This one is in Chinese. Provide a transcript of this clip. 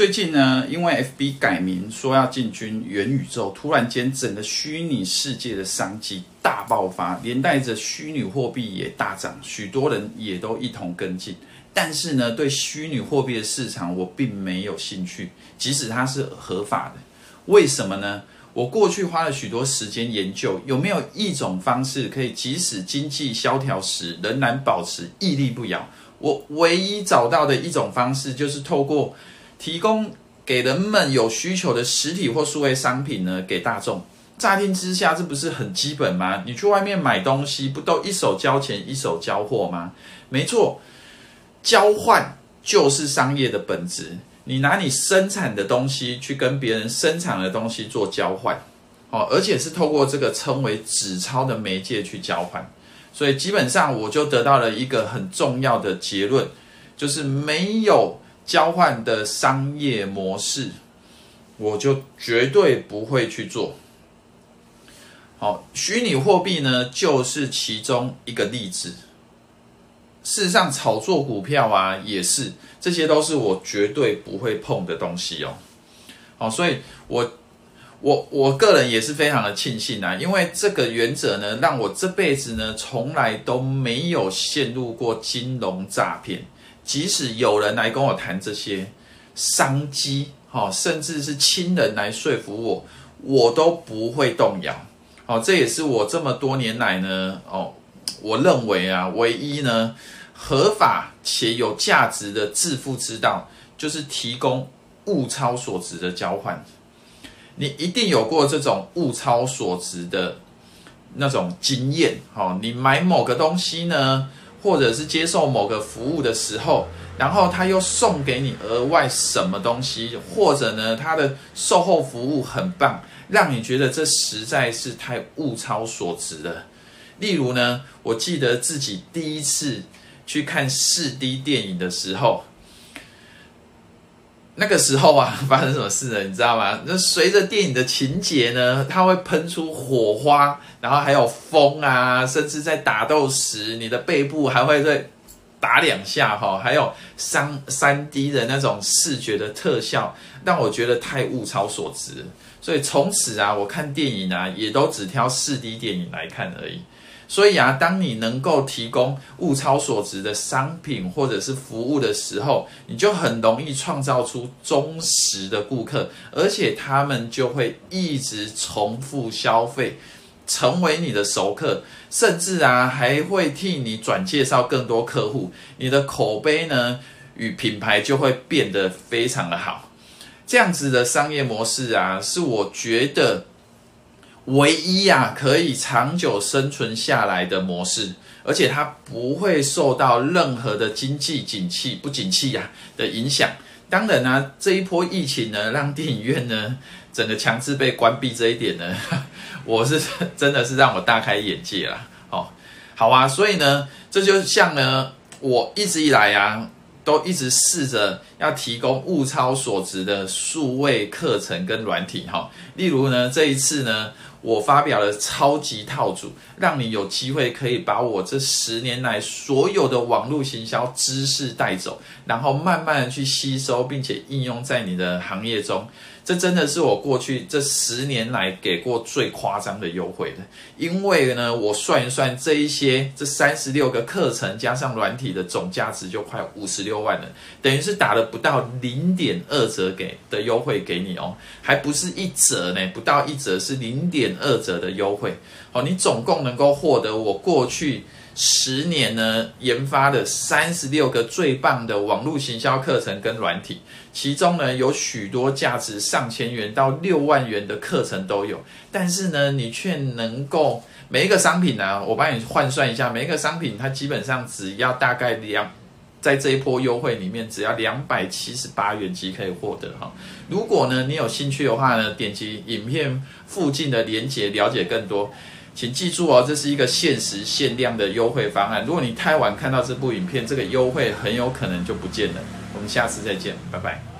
最近呢，因为 FB 改名说要进军元宇宙，突然间整个虚拟世界的商机大爆发，连带着虚拟货币也大涨，许多人也都一同跟进。但是呢，对虚拟货币的市场我并没有兴趣，即使它是合法的。为什么呢？我过去花了许多时间研究，有没有一种方式可以即使经济萧条时仍然保持屹立不摇？我唯一找到的一种方式就是透过。提供给人们有需求的实体或数位商品呢，给大众。乍听之下，这不是很基本吗？你去外面买东西，不都一手交钱一手交货吗？没错，交换就是商业的本质。你拿你生产的东西去跟别人生产的东西做交换，哦，而且是透过这个称为纸钞的媒介去交换。所以基本上，我就得到了一个很重要的结论，就是没有。交换的商业模式，我就绝对不会去做。好，虚拟货币呢，就是其中一个例子。事实上，炒作股票啊，也是，这些都是我绝对不会碰的东西哦。好，所以我我我个人也是非常的庆幸啊，因为这个原则呢，让我这辈子呢，从来都没有陷入过金融诈骗。即使有人来跟我谈这些商机，哈，甚至是亲人来说服我，我都不会动摇。哦，这也是我这么多年来呢，哦，我认为啊，唯一呢合法且有价值的致富之道，就是提供物超所值的交换。你一定有过这种物超所值的那种经验，哦，你买某个东西呢？或者是接受某个服务的时候，然后他又送给你额外什么东西，或者呢，他的售后服务很棒，让你觉得这实在是太物超所值了。例如呢，我记得自己第一次去看四 D 电影的时候。那个时候啊，发生什么事呢？你知道吗？那随着电影的情节呢，它会喷出火花，然后还有风啊，甚至在打斗时，你的背部还会再打两下哈，还有三三 D 的那种视觉的特效，让我觉得太物超所值。所以从此啊，我看电影啊，也都只挑四 D 电影来看而已。所以啊，当你能够提供物超所值的商品或者是服务的时候，你就很容易创造出忠实的顾客，而且他们就会一直重复消费，成为你的熟客，甚至啊还会替你转介绍更多客户，你的口碑呢与品牌就会变得非常的好。这样子的商业模式啊，是我觉得。唯一呀、可以长久生存下来的模式，而且它不会受到任何的经济景气不景气呀、的影响。当然呢、啊，这一波疫情呢，让电影院呢整个强制被关闭这一点呢，我是真的是让我大开眼界了。哦，好啊，所以呢，这就像呢，我一直以来啊，都一直试着要提供物超所值的数位课程跟软体哈、例如呢，这一次呢。我发表了超级套组，让你有机会可以把我这十年来所有的网络行销知识带走，然后慢慢的去吸收，并且应用在你的行业中。这真的是我过去这十年来给过最夸张的优惠的，因为呢，我算一算这一些这三十六个课程加上软体的总价值就快五十六万了，等于是打了不到零点二折给的优惠给你哦，还不是一折呢，不到一折是零点二折的优惠。好，你总共能够获得我过去。十年呢，研发的三十六个最棒的网络行销课程跟软体，其中呢有许多价值上千元到六万元的课程都有，但是呢，你却能够每一个商品呢、我帮你换算一下，每一个商品它基本上只要大概两，在这一波优惠里面，只要两百七十八元即可以获得哈。如果呢你有兴趣的话呢，点击影片附近的链接了解更多。请记住哦，这是一个限时限量的优惠方案。如果你太晚看到这部影片，这个优惠很有可能就不见了。我们下次再见，拜拜。